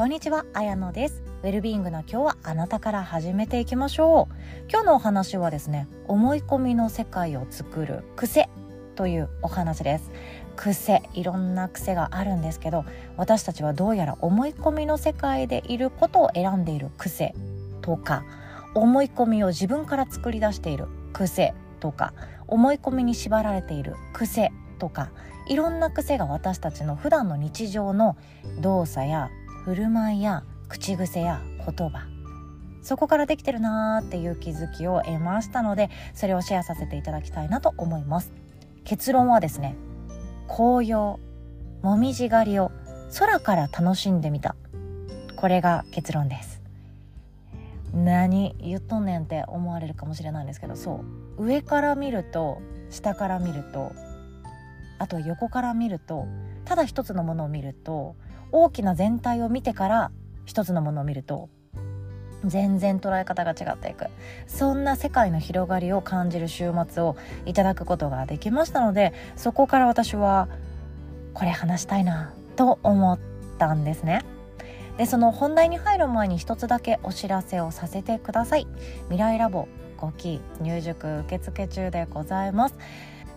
こんにちは、あやのです。ウェルビーイングな今日はあなたから始めていきましょう。今日のお話はですね、思い込みの世界を作る癖というお話です。癖、いろんな癖があるんですけど、私たちはどうやら思い込みの世界でいることを選んでいる癖とか、思い込みを自分から作り出している癖とか、思い込みに縛られている癖とか、いろんな癖が私たちの普段の日常の動作や振る舞いや口癖や言葉。そこからできてるなーっていう気づきを得ましたのでそれをシェアさせていただきたいなと思います。結論はですね紅葉もみじ狩りを空から楽しんでみた。これが結論です。何言っとんねんって思われるかもしれないんですけどそう。上から見ると下から見るとあと横から見るとただ一つのものを見ると大きな全体を見てから一つのものを見ると全然捉え方が違っていく。そんな世界の広がりを感じる週末をいただくことができましたのでそこから私はこれ話したいなと思ったんですね。でその本題に入る前に一つだけお知らせをさせてください。未来ラボ5期入塾受付中でございます。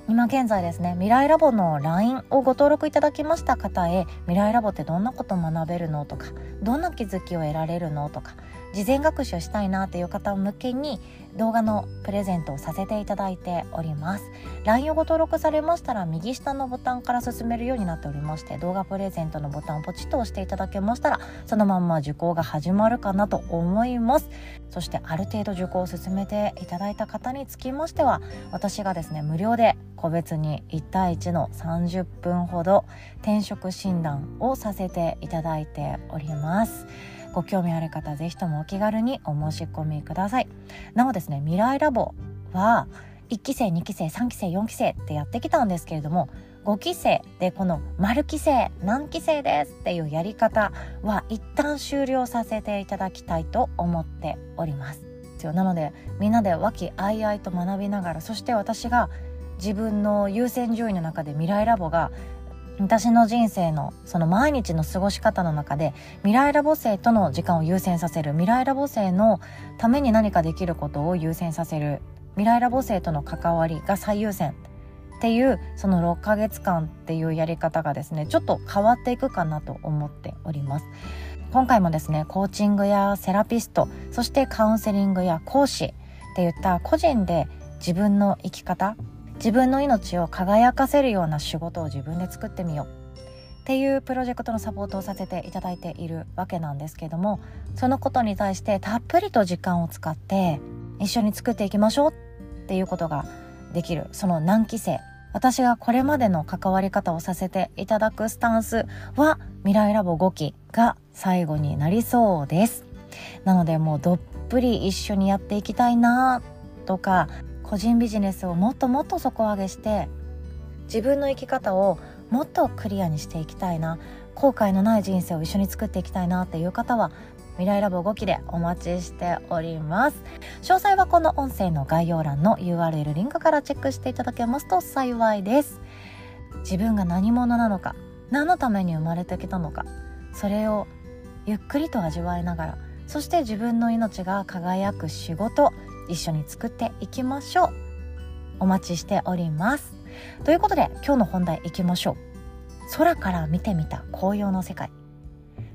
今現在ですね未来ラボの LINE をご登録いただきました方へ未来ラボってどんなこと学べるのとかどんな気づきを得られるのとか事前学習したいなっていう方向けに動画のプレゼントをさせていただいております。LINE をご登録されましたら右下のボタンから進めるようになっておりまして動画プレゼントのボタンをポチッと押していただけましたらそのまんま受講が始まるかなと思います。そしてある程度受講を進めていただいた方につきましては私がですね無料で個別に1対1の30分ほど転職診断をさせていただいております。ご興味ある方ぜひともお気軽にお申し込みください。なおですね未来ラボは1期生2期生3期生4期生ってやってきたんですけれども5期生でこの丸期生何期生ですっていうやり方は一旦終了させていただきたいと思っております。なのでみんなで和気あいあいと学びながらそして私が自分の優先順位の中で未来ラボが私の人生のその毎日の過ごし方の中で未来ラボ生との時間を優先させる未来ラボ生のために何かできることを優先させる未来ラボ生との関わりが最優先っていうその6ヶ月間っていうやり方がですねちょっと変わっていくかなと思っております。今回もですねコーチングやセラピストそしてカウンセリングや講師っていった個人で自分の生き方自分の命を輝かせるような仕事を自分で作ってみよう。っていうプロジェクトのサポートをさせていただいているわけなんですけどもそのことに対してたっぷりと時間を使って一緒に作っていきましょうっていうことができる。その難期生私がこれまでの関わり方をさせていただくスタンスは未来ラボ5期が最後になりそうです。なのでもうどっぷり一緒にやっていきたいなとか個人ビジネスをもっともっと底上げして自分の生き方をもっとクリアにしていきたいな後悔のない人生を一緒に作っていきたいなっていう方は未来ラボ5期でお待ちしております。詳細はこの音声の概要欄の URL リンクからチェックしていただけますと幸いです。自分が何者なのか何のために生まれてきたのかそれをゆっくりと味わいながらそして自分の命が輝く仕事一緒に作っていきましょう。お待ちしております。ということで今日の本題いきましょう。空から見てみた紅葉の世界。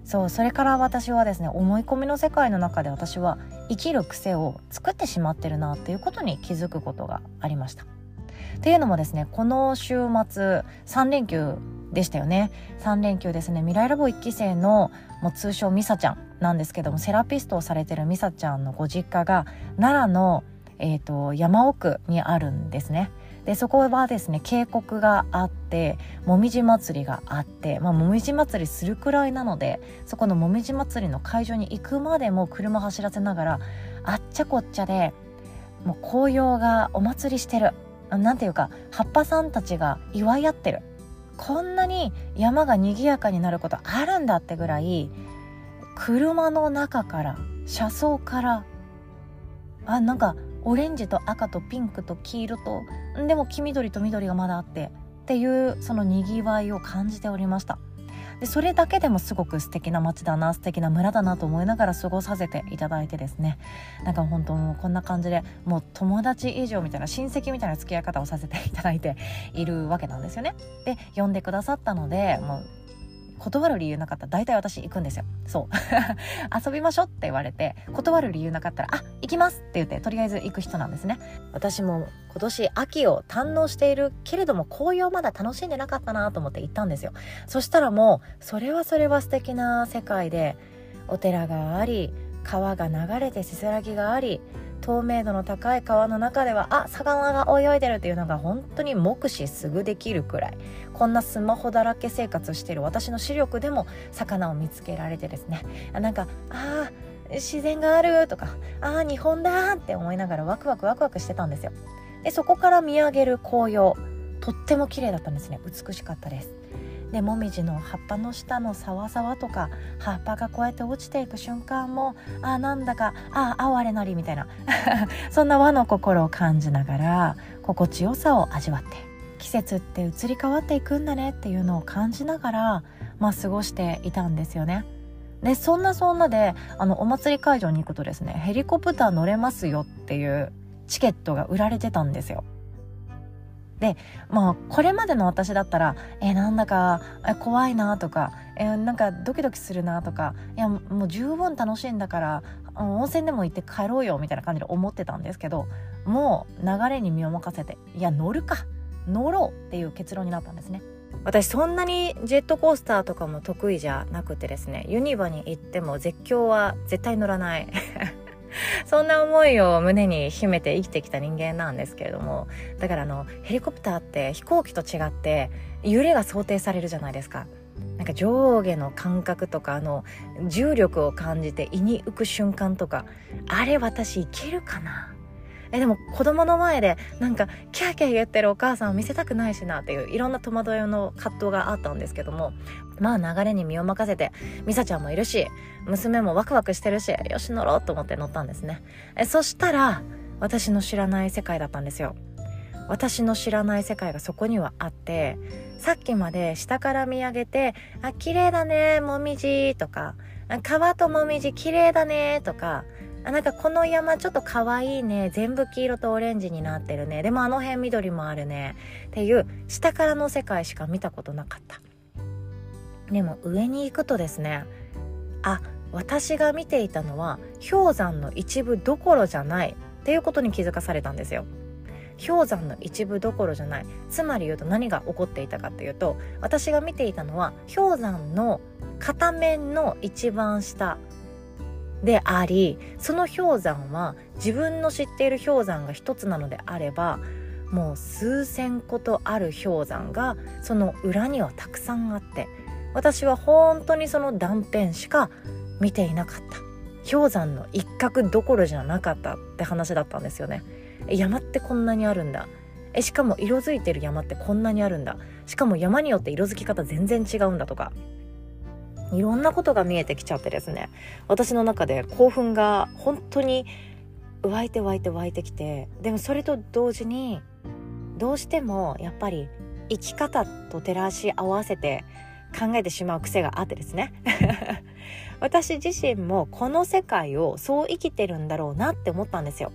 そうそれから私はですね思い込みの世界の中で私は生きる癖を作ってしまってるなっていうことに気づくことがありました。っていうのもですねこの週末3連休でしたよね。3連休ですね。未来ラボ1期生のもう通称ミサちゃん。なんですけどもセラピストをされてるミサちゃんのご実家が奈良の、えーと、山奥にあるんですね。でそこはですね渓谷があってもみじ祭りがあって、まあ、もみじ祭りするくらいなのでそこのもみじ祭りの会場に行くまでも車走らせながらあっちゃこっちゃでもう紅葉がお祭りしてるなんていうか葉っぱさんたちが祝い合ってるこんなに山が賑やかになることあるんだってぐらい車の中から車窓からあなんかオレンジと赤とピンクと黄色とでも黄緑と緑がまだあってっていうそのにぎわいを感じておりました。でそれだけでもすごく素敵な街だな素敵な村だなと思いながら過ごさせていただいてですね。なんか本当もうこんな感じでもう友達以上みたいな親戚みたいな付き合い方をさせていただいているわけなんですよね。で呼んでくださったのでもう断る理由なかったら大体私行くんですよ。そう。遊びましょうって言われて断る理由なかったらあ行きますって言ってとりあえず行く人なんですね。私も今年秋を堪能しているけれども紅葉まだ楽しんでなかったなと思って行ったんですよ。そしたらもうそれはそれは素敵な世界でお寺があり川が流れてせせらぎがあり透明度の高い川の中ではあ魚が泳いでるっていうのが本当に目視すぐできるくらい。こんなスマホだらけ生活してる私の視力でも魚を見つけられてですね。なんかあ自然があるとかああ日本だって思いながらワクワクワクワクしてたんですよ。でそこから見上げる紅葉とっても綺麗だったんですね。美しかったです。でもみじの葉っぱの下のさわさわとか葉っぱがこうやって落ちていく瞬間もあなんだかあ哀れなりみたいな そんな和の心を感じながら心地よさを味わって季節って移り変わっていくんだねっていうのを感じながら、まあ、過ごしていたんですよね。でそんなそんなであのお祭り会場に行くとですねヘリコプター乗れますよっていうチケットが売られてたんですよ。でまあこれまでの私だったらえなんだか怖いなとかえなんかドキドキするなとかいやもう十分楽しいんだから温泉でも行って帰ろうよみたいな感じで思ってたんですけどもう流れに身を任せていや乗るか乗ろうっていう結論になったんですね。私そんなにジェットコースターとかも得意じゃなくてですねユニバに行っても絶叫は絶対乗らない そんな思いを胸に秘めて生きてきた人間なんですけれどもだからあのヘリコプターって飛行機と違って揺れが想定されるじゃないですか。なんか上下の感覚とかあの重力を感じて胃に浮く瞬間とかあれ私いけるかな？えでも子供の前でなんかキャーキャー言ってるお母さんを見せたくないしなっていういろんな戸惑いの葛藤があったんですけどもまあ流れに身を任せてミサちゃんもいるし娘もワクワクしてるしよし乗ろうと思って乗ったんですね。えそしたら私の知らない世界だったんですよ。私の知らない世界がそこにはあってさっきまで下から見上げて「あ綺麗だねもみじ」とか「川ともみじ綺麗だね」とかあなんかこの山ちょっと可愛いね。全部黄色とオレンジになってるね。でもあの辺緑もあるね。っていう下からの世界しか見たことなかった。でも上に行くとですね。あ私が見ていたのは氷山の一部どころじゃない。っていうことに気づかされたんですよ。氷山の一部どころじゃない。つまり言うと何が起こっていたかっていうと私が見ていたのは氷山の片面の一番下でありその氷山は自分の知っている氷山が一つなのであればもう数千個とある氷山がその裏にはたくさんあって私は本当にその断片しか見ていなかった。氷山の一角どころじゃなかったって話だったんですよね。山ってこんなにあるんだ。えしかも色づいてる山ってこんなにあるんだ。しかも山によって色づき方全然違うんだとか。いろんなことが見えてきちゃってですね。私の中で興奮が本当に湧いて湧いて湧いてきてでもそれと同時にどうしてもやっぱり生き方と照らし合わせて考えてしまう癖があってですね。私自身もこの世界をそう生きてるんだろうなって思ったんですよ。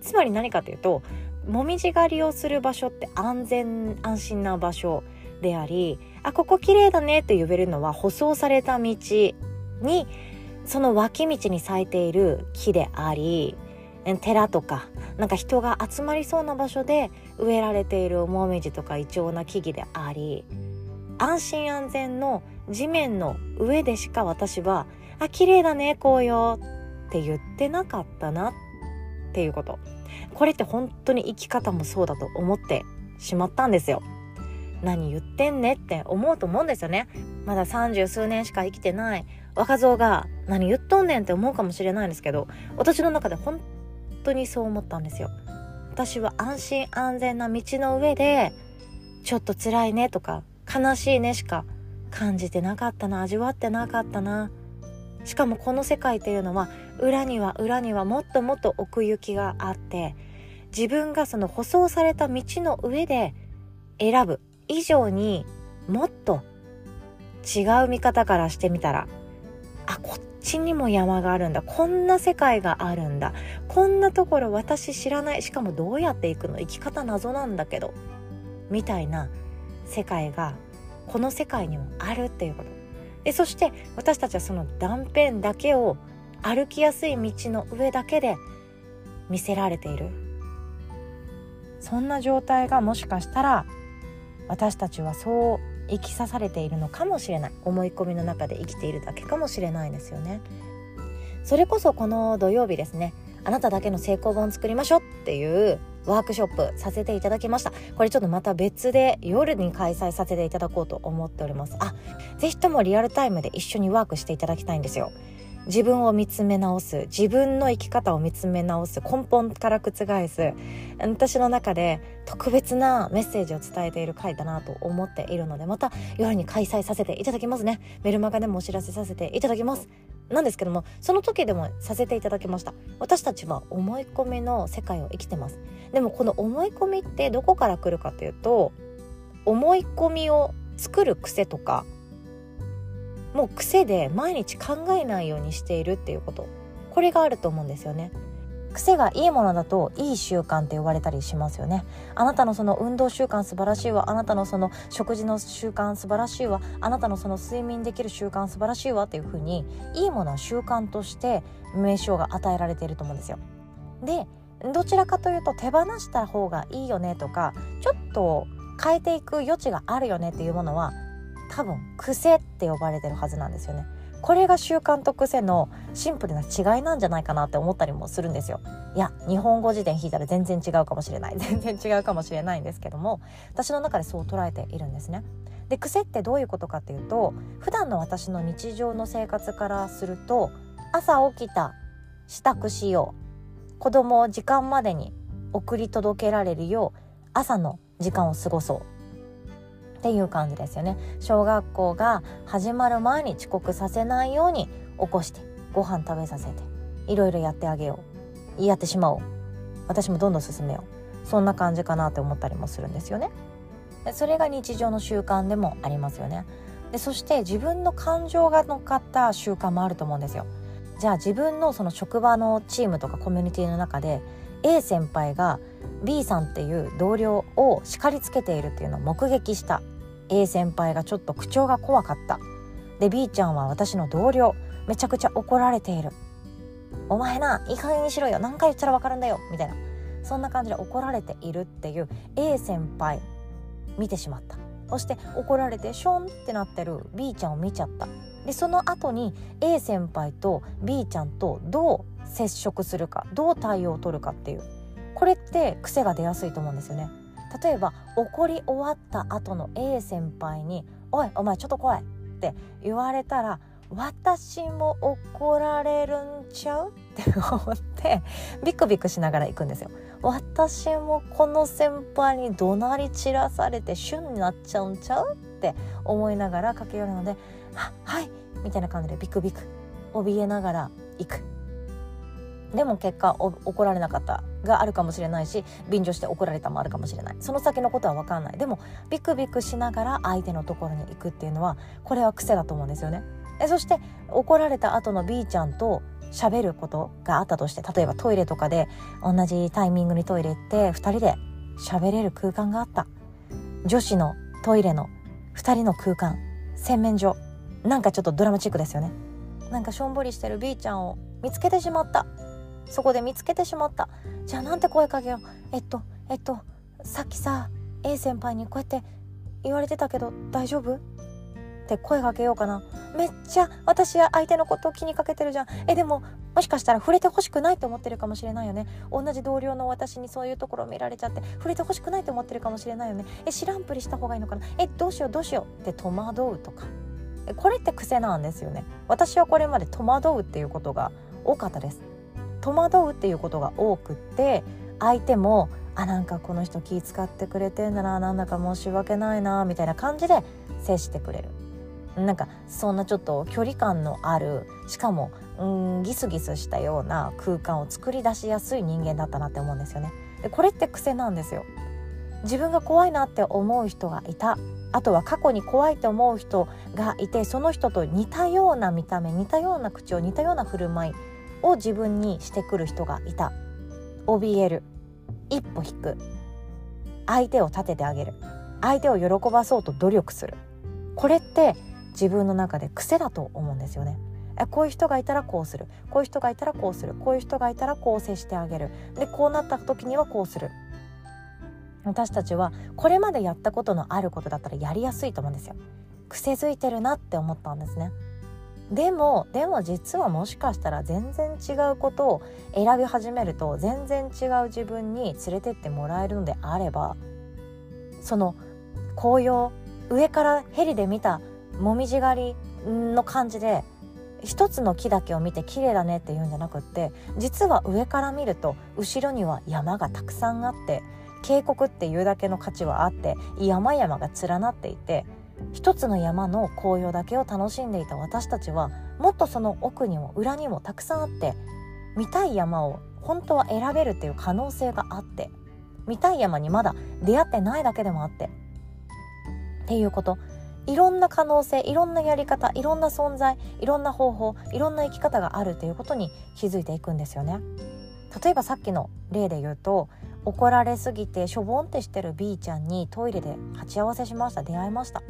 つまり何かというともみじ狩りをする場所って安全安心な場所。でありあここ綺麗だねと呼べるのは舗装された道にその脇道に咲いている木であり寺とかなんか人が集まりそうな場所で植えられているもみじとかイチョウな木々であり安心安全の地面の上でしか私は「あ綺麗だね紅葉」って言ってなかったなっていうことこれって本当に生き方もそうだと思ってしまったんですよ。何言ってんね？って思うと思うんですよね。まだ三十数年しか生きてない。若造が何言っとんねん？って思うかもしれないんですけど私の中で本当にそう思ったんですよ。私は安心安全な道の上でちょっと辛いねとか悲しいねしか感じてなかったな。味わってなかったな。しかもこの世界っていうのは裏には裏にはもっともっと奥行きがあって自分がその舗装された道の上で選ぶ。以上にもっと違う見方からしてみたらあこっちにも山があるんだ。こんな世界があるんだ。こんなところ私知らない。しかもどうやって行くの？生き方謎なんだけど。みたいな世界がこの世界にもあるっていうこと。でそして私たちはその断片だけを歩きやすい道の上だけで見せられている。そんな状態がもしかしたら私たちはそう生きさされているのかもしれない。思い込みの中で生きているだけかもしれないですよね。それこそこの土曜日ですね。あなただけの成功本作りましょうっていうワークショップさせていただきました。これちょっとまた別で夜に開催させていただこうと思っております。あぜひともリアルタイムで一緒にワークしていただきたいんですよ。自分を見つめ直す自分の生き方を見つめ直す根本から覆す私の中で特別なメッセージを伝えている回だなと思っているのでまた夜に開催させていただきますね。メルマガでもお知らせさせていただきます。なんですけどもその時でもさせていただきました。私たちは思い込みの世界を生きてます。でもこの思い込みってどこから来るかというと思い込みを作る癖とかもう癖で毎日考えないようにしているっていうこと。これがあると思うんですよね。癖がいいものだといい習慣って言われたりしますよね。あなたのその運動習慣素晴らしいわ。あなたのその食事の習慣素晴らしいわ。あなたのその睡眠できる習慣素晴らしいわっていうふうにいいものは習慣として名称が与えられていると思うんですよ。でどちらかというと手放した方がいいよねとかちょっと変えていく余地があるよねっていうものは多分癖って呼ばれてるはずなんですよね。これが習慣と癖のシンプルな違いなんじゃないかなって思ったりもするんですよ。いや日本語辞典引いたら全然違うかもしれない。全然違うかもしれないんですけども。私の中でそう捉えているんですね。で癖ってどういうことかっていうと普段の私の日常の生活からすると朝起きた支度しよう。子供を時間までに送り届けられるよう朝の時間を過ごそう。っていう感じですよね。小学校が始まる前に遅刻させないように起こしてご飯食べさせていろいろやってあげよう。やってしまおう。私もどんどん進めよう。そんな感じかなって思ったりもするんですよね。それが日常の習慣でもありますよね。でそして自分の感情が乗っかった習慣もあると思うんですよ。じゃあ自分のその職場のチームとかコミュニティの中で A 先輩が B さんっていう同僚を叱りつけているっていうのを目撃した。A 先輩がちょっと口調が怖かった。で B ちゃんは私の同僚。めちゃくちゃ怒られている。お前ないい加減にしろよ。何回言ったら分かるんだよ。みたいな。そんな感じで怒られているっていう A 先輩見てしまった。そして怒られてションってなってる B ちゃんを見ちゃった。でその後に A 先輩と B ちゃんとどう接触するかどう対応を取るかっていう。これって癖が出やすいと思うんですよね。例えば怒り終わった後の A 先輩に「おいお前ちょっと来い」って言われたら私も怒られるんちゃう？って思ってビクビクしながら行くんですよ。私もこの先輩に怒鳴り散らされて旬になっちゃうんちゃう？って思いながら駆け寄るので「あはい」みたいな感じでビクビク怯えながら行く。でも結果怒られなかったがあるかもしれないし便乗して怒られたもあるかもしれない。その先のことは分かんない。でもビクビクしながら相手のところに行くっていうのはこれは癖だと思うんですよね。でそして怒られた後の B ちゃんと喋ることがあったとして例えばトイレとかで同じタイミングにトイレ行って2人で喋れる空間があった。女子のトイレの2人の空間。洗面所。なんかちょっとドラマチックですよね。なんかしょんぼりしてる B ちゃんを見つけてしまった。そこで見つけてしまった。じゃあなんて声かけよう。えっとえっとさっきさ A 先輩にこうやって言われてたけど大丈夫？って声かけようかな。めっちゃ私は相手のことを気にかけてるじゃん。えでももしかしたら触れてほしくないと思ってるかもしれないよね。同じ同僚の私にそういうところを見られちゃって触れてほしくないと思ってるかもしれないよね。え知らんぷりした方がいいのかな。えどうしようどうしようって戸惑うとか。これって癖なんですよね。私はこれまで戸惑うっていうことが多かったです。戸惑うっていうことが多くって相手もあなんかこの人気使ってくれてんだななんだか申し訳ないなみたいな感じで接してくれる。なんかそんなちょっと距離感のあるしかもうんギスギスしたような空間を作り出しやすい人間だったなって思うんですよね。でこれって癖なんですよ。自分が怖いなって思う人がいた。あとは過去に怖いと思う人がいてその人と似たような見た目似たような口調似たような振る舞いを自分にしてくる人がいた。怯える。一歩引く。相手を立ててあげる。相手を喜ばそうと努力する。これって自分の中で癖だと思うんですよね。こういう人がいたらこうする。こういう人がいたらこうする。こういう人がいたらこう接してあげる。でこうなった時にはこうする。私たちはこれまでやったことのあることだったらやりやすいと思うんですよ。癖づいてるなって思ったんですね。でもでも実はもしかしたら全然違うことを選び始めると全然違う自分に連れてってもらえるのであればその紅葉上からヘリで見たもみじ狩りの感じで一つの木だけを見て綺麗だねって言うんじゃなくって実は上から見ると後ろには山がたくさんあって渓谷っていうだけの価値はあって山々が連なっていて一つの山の紅葉だけを楽しんでいた私たちはもっとその奥にも裏にもたくさんあって見たい山を本当は選べるっていう可能性があって見たい山にまだ出会ってないだけでもあってっていうこといろんな可能性いろんなやり方いろんな存在いろんな方法いろんな生き方があるということに気づいていくんですよね。例えばさっきの例で言うと怒られすぎてしょぼんってしてる B ちゃんにトイレで鉢合わせしました出会いました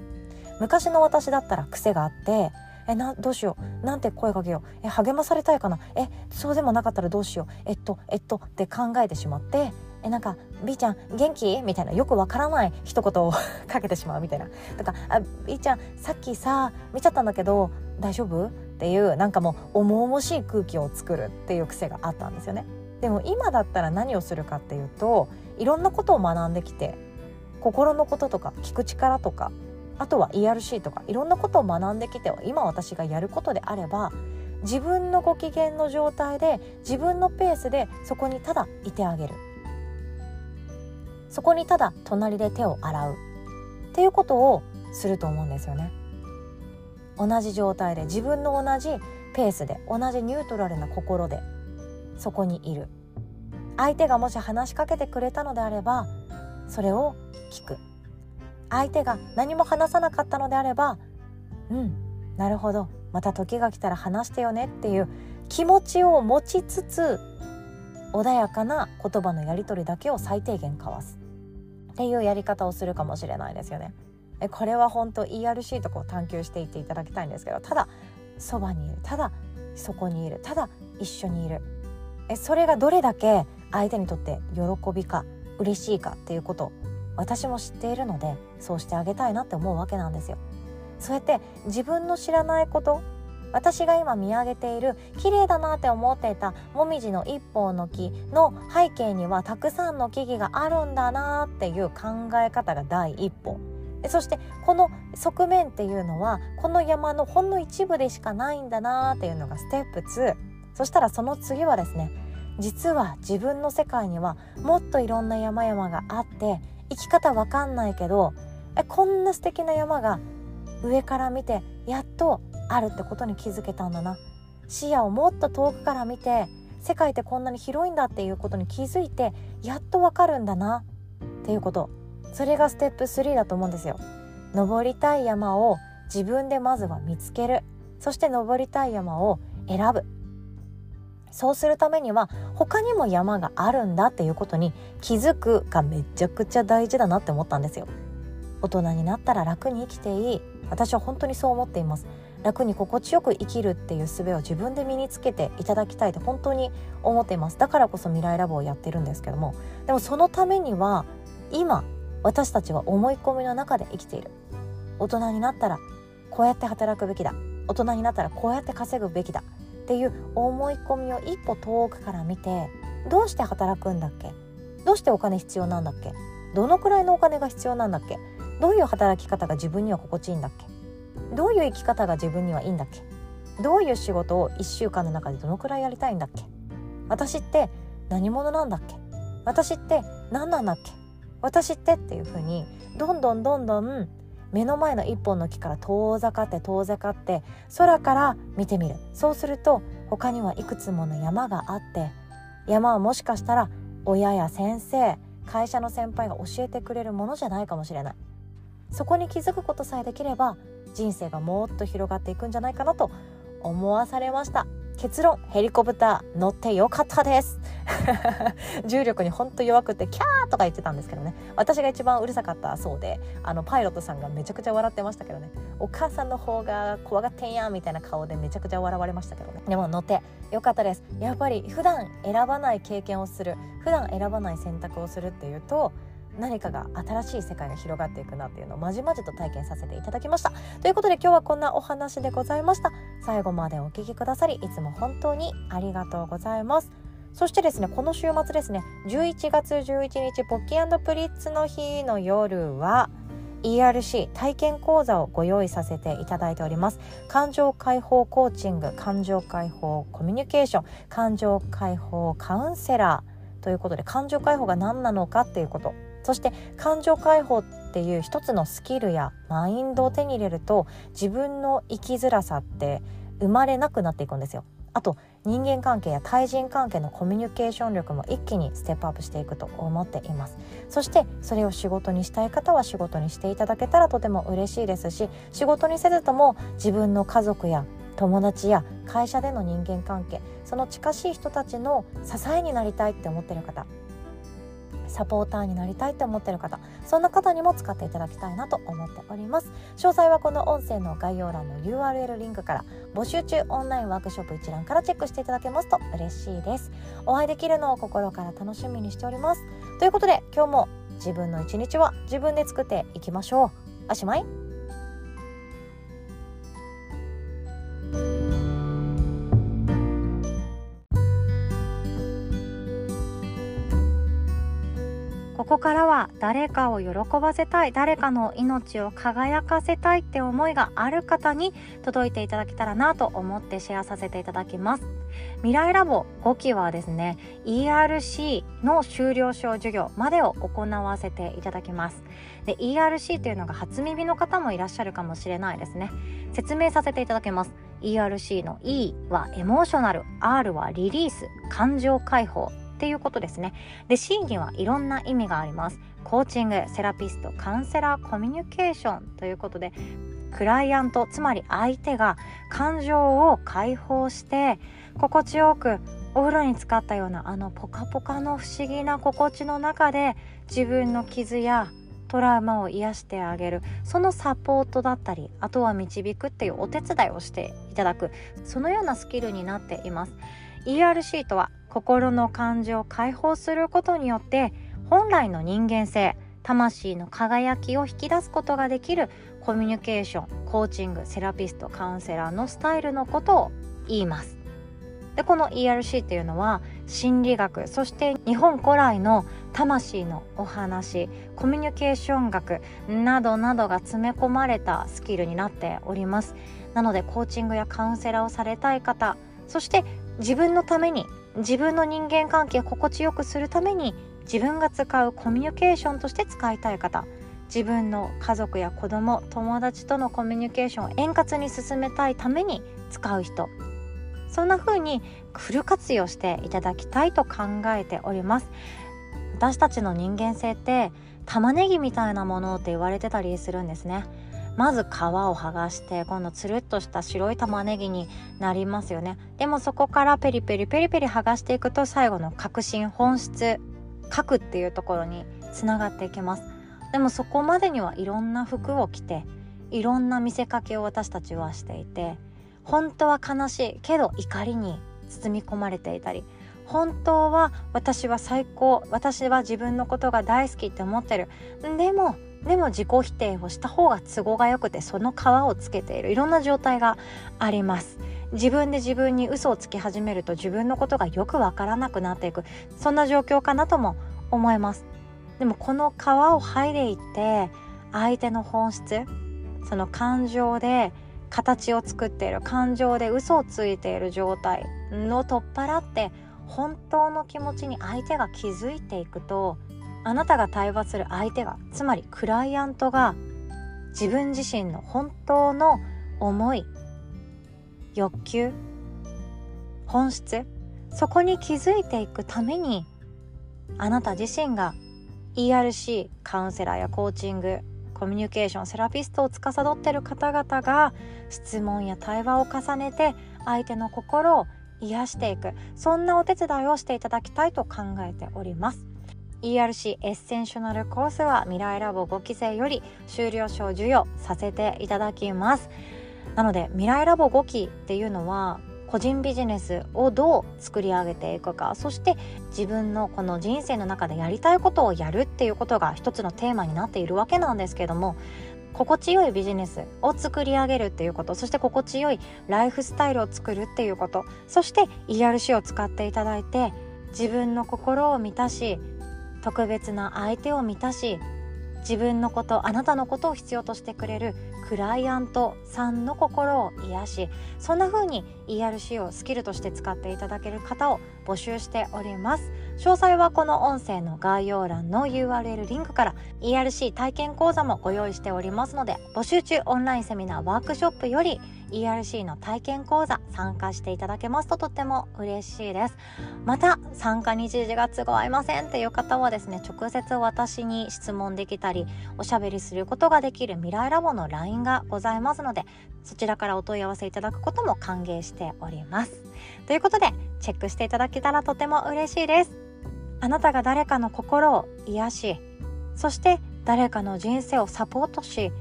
昔の私だったら癖があってえなどうしよう。なんて声かけよう。え励まされたいかな。えそうでもなかったらどうしよう。えっとえっとって考えてしまってえなんか B ちゃん元気？みたいな。よくわからない一言を かけてしまうみたいな。とかあ B ちゃんさっきさ見ちゃったんだけど大丈夫？っていうなんかもう重々しい空気を作るっていう癖があったんですよね。でも今だったら何をするかっていうといろんなことを学んできて心のこととか聞く力とかあとは ERC とかいろんなことを学んできて今私がやることであれば自分のご機嫌の状態で自分のペースでそこにただいてあげる。そこにただ隣で手を洗う。っていうことをすると思うんですよね。同じ状態で自分の同じペースで同じニュートラルな心でそこにいる。相手がもし話しかけてくれたのであればそれを聞く。相手が何も話さなかったのであればうんなるほど。また時が来たら話してよねっていう気持ちを持ちつつ穏やかな言葉のやり取りだけを最低限交わす。っていうやり方をするかもしれないですよね。えこれは本当 ERC とこう探求していっていただきたいんですけどただそばにいる。ただそこにいる。ただ一緒にいる。えそれがどれだけ相手にとって喜びか嬉しいかっていうこと私も知っているのでそうしてあげたいなって思うわけなんですよ。そうやって自分の知らないこと私が今見上げている綺麗だなって思っていたもみじの一本の木の背景にはたくさんの木々があるんだなっていう考え方が第一歩そしてこの側面っていうのはこの山のほんの一部でしかないんだなっていうのがステップ2そしたらその次はですね実は自分の世界にはもっといろんな山々があって生き方わかんないけどえこんな素敵な山が上から見てやっとあるってことに気づけたんだな。視野をもっと遠くから見て世界ってこんなに広いんだっていうことに気づいてやっとわかるんだな。っていうこと。それがステップ3だと思うんですよ。登りたい山を自分でまずは見つける。そして登りたい山を選ぶ。そうするためには他にも山があるんだっていうことに気づくがめちゃくちゃ大事だなって思ったんですよ。大人になったら楽に生きていい。私は本当にそう思っています。楽に心地よく生きるっていう術を自分で身につけていただきたいと本当に思っています。だからこそ未来ラボをやってるんですけども。でもそのためには今私たちは思い込みの中で生きている。大人になったらこうやって働くべきだ。大人になったらこうやって稼ぐべきだ。っていう思い込みを一歩遠くから見てどうして働くんだっけ？どうしてお金必要なんだっけ？どのくらいのお金が必要なんだっけ？どういう働き方が自分には心地いいんだっけ？どういう生き方が自分にはいいんだっけ？どういう仕事を1週間の中でどのくらいやりたいんだっけ？私って何者なんだっけ？私って何なんだっけ？私ってっていうふうにどんどんどんどん目の前の一本の木から遠ざかって遠ざかって空から見てみる。そうすると他にはいくつもの山があって山はもしかしたら親や先生会社の先輩が教えてくれるものじゃないかもしれない。そこに気づくことさえできれば人生がもっと広がっていくんじゃないかなと思わされました。結論ヘリコプター乗ってよかったです。重力にほんと弱くてキャーとか言ってたんですけどね。私が一番うるさかったそうであのパイロットさんがめちゃくちゃ笑ってましたけどね。お母さんの方が怖がってんやみたいな顔でめちゃくちゃ笑われましたけどね。でも乗ってよかったです。やっぱり普段選ばない経験をする普段選ばない選択をするっていうと何かが新しい世界が広がっていくなっていうのをまじまじと体験させていただきました。ということで今日はこんなお話でございました。最後までお聴きくださりいつも本当にありがとうございます。そしてですねこの週末ですね11月11日ポッキープリッツの日の夜は ERC 体験講座をご用意させていただいております。感情解放コーチング感情解放コミュニケーション感情解放カウンセラーということで感情解放が何なのかっていうこと。そして感情解放っていう一つのスキルやマインドを手に入れると自分の生きづらさって生まれなくなっていくんですよ。あと人間関係や対人関係のコミュニケーション力も一気にステップアップしていくと思っていますそしてそれを仕事にしたい方は仕事にしていただけたらとても嬉しいですし仕事にせずとも自分の家族や友達や会社での人間関係その近しい人たちの支えになりたいって思ってる方サポーターになりたいと思ってる方そんな方にも使っていただきたいなと思っております。詳細はこの音声の概要欄の URL リンクから募集中オンラインワークショップ一覧からチェックしていただけますと嬉しいです。お会いできるのを心から楽しみにしております。ということで今日も自分の一日は自分で作っていきましょう。おしまい。ここからは誰かを喜ばせたい誰かの命を輝かせたいって思いがある方に届いていただけたらなと思ってシェアさせていただきます。未来ラボ5期はですね ERC の修了証授業までを行わせていただきます。で ERC というのが初耳の方もいらっしゃるかもしれないですね。説明させていただきます。ERC の E はエモーショナル R はリリース感情解放。ていうことですね。で C にはいろんな意味があります。コーチングセラピストカウンセラーコミュニケーションということでクライアントつまり相手が感情を解放して心地よくお風呂に浸かったようなあのポカポカの不思議な心地の中で自分の傷やトラウマを癒してあげる。そのサポートだったりあとは導くっていうお手伝いをしていただく。そのようなスキルになっています。ERC とは心の感情を解放することによって本来の人間性魂の輝きを引き出すことができるコミュニケーションコーチングセラピストカウンセラーのスタイルのことを言います。でこの ERC っていうのは心理学そして日本古来の魂のお話コミュニケーション学などなどが詰め込まれたスキルになっております。なのでコーチングやカウンセラーをされたい方そして自分のために自分の人間関係を心地よくするために自分が使うコミュニケーションとして使いたい方自分の家族や子供友達とのコミュニケーションを円滑に進めたいために使う人。そんな風にフル活用していただきたいと考えております。私たちの人間性って玉ねぎみたいなものって言われてたりするんですね。まず皮を剥がして今度つるっとした白い玉ねぎになりますよね。でもそこからペリペリペリペリ剥がしていくと最後の核心本質核っていうところにつながっていきます。でもそこまでにはいろんな服を着ていろんな見せかけを私たちはしていて本当は悲しいけど怒りに包み込まれていたり本当は私は最高私は自分のことが大好きって思ってる。でもでも自己否定をした方が都合が良くてその皮をつけている。いろんな状態があります。自分で自分に嘘をつき始めると自分のことがよくわからなくなっていく。そんな状況かなとも思います。でもこの皮を剥いでいって相手の本質その感情で形を作っている感情で嘘をついている状態の取っ払って本当の気持ちに相手が気づいていくとあなたが対話する相手がつまりクライアントが自分自身の本当の思い欲求本質そこに気づいていくためにあなた自身が ERC カウンセラーやコーチングコミュニケーションセラピストを司っている方々が質問や対話を重ねて相手の心を癒していく。そんなお手伝いをしていただきたいと考えております。ERC エッセンショナルコースは未来ラボ5期生より修了証授与させていただきます。なので未来ラボ5期っていうのは個人ビジネスをどう作り上げていくかそして自分のこの人生の中でやりたいことをやるっていうことが一つのテーマになっているわけなんですけども心地よいビジネスを作り上げるっていうことそして心地よいライフスタイルを作るっていうことそして ERC を使っていただいて自分の心を満たし特別な相手を満たし自分のことあなたのことを必要としてくれるクライアントさんの心を癒しそんな風に ERC をスキルとして使っていただける方を募集しております。詳細はこの音声の概要欄の URL リンクから ERC 体験講座もご用意しておりますので募集中オンラインセミナーワークショップより ERC の体験講座参加していただけますととっても嬉しいです。また参加日時が都合合いませんっていう方はですね直接私に質問できたりおしゃべりすることができる未来ラボの LINE がございますのでそちらからお問い合わせいただくことも歓迎しております。ということでチェックしていただけたらとても嬉しいです。あなたが誰かの心を癒しそして誰かの人生をサポートし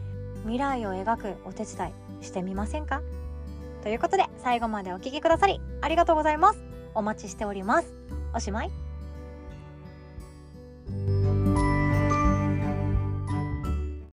未来を描くお手伝いしてみませんか？ということで最後までお聴きくださりありがとうございます。お待ちしております。おしまい。